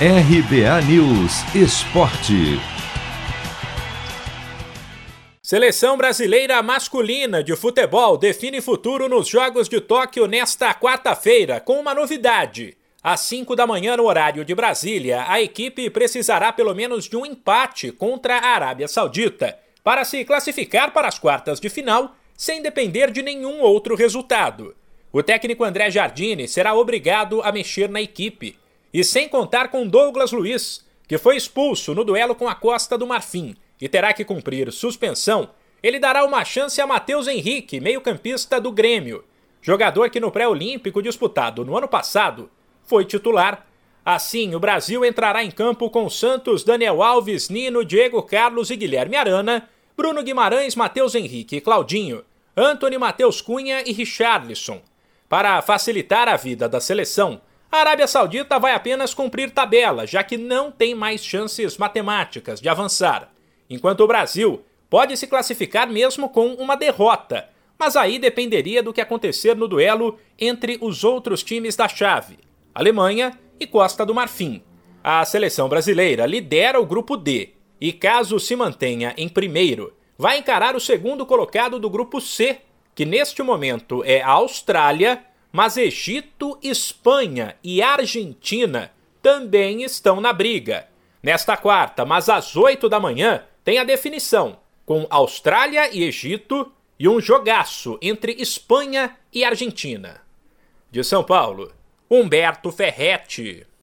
RBA News Esporte. Seleção brasileira masculina de futebol define futuro nos Jogos de Tóquio nesta quarta-feira, com uma novidade. Às 5 da manhã, no horário de Brasília, a equipe precisará pelo menos de um empate contra a Arábia Saudita para se classificar para as quartas de final, sem depender de nenhum outro resultado. O técnico André Jardine será obrigado a mexer na equipe e sem contar com Douglas Luiz, que foi expulso no duelo com a Costa do Marfim e terá que cumprir suspensão, ele dará uma chance a Matheus Henrique, meio-campista do Grêmio, jogador que no pré-olímpico disputado no ano passado foi titular. Assim, o Brasil entrará em campo com Santos, Daniel Alves, Nino, Diego Carlos e Guilherme Arana, Bruno Guimarães, Matheus Henrique e Claudinho, Anthony Matheus Cunha e Richarlison. Para facilitar a vida da seleção, a Arábia Saudita vai apenas cumprir tabela, já que não tem mais chances matemáticas de avançar, enquanto o Brasil pode se classificar mesmo com uma derrota, mas aí dependeria do que acontecer no duelo entre os outros times da chave, Alemanha e Costa do Marfim. A seleção brasileira lidera o grupo D e, caso se mantenha em primeiro, vai encarar o segundo colocado do grupo C, que neste momento é a Austrália mas Egito, Espanha e Argentina também estão na briga. Nesta quarta, mas às 8 da manhã, tem a definição, com Austrália e Egito e um jogaço entre Espanha e Argentina. De São Paulo, Humberto Ferretti.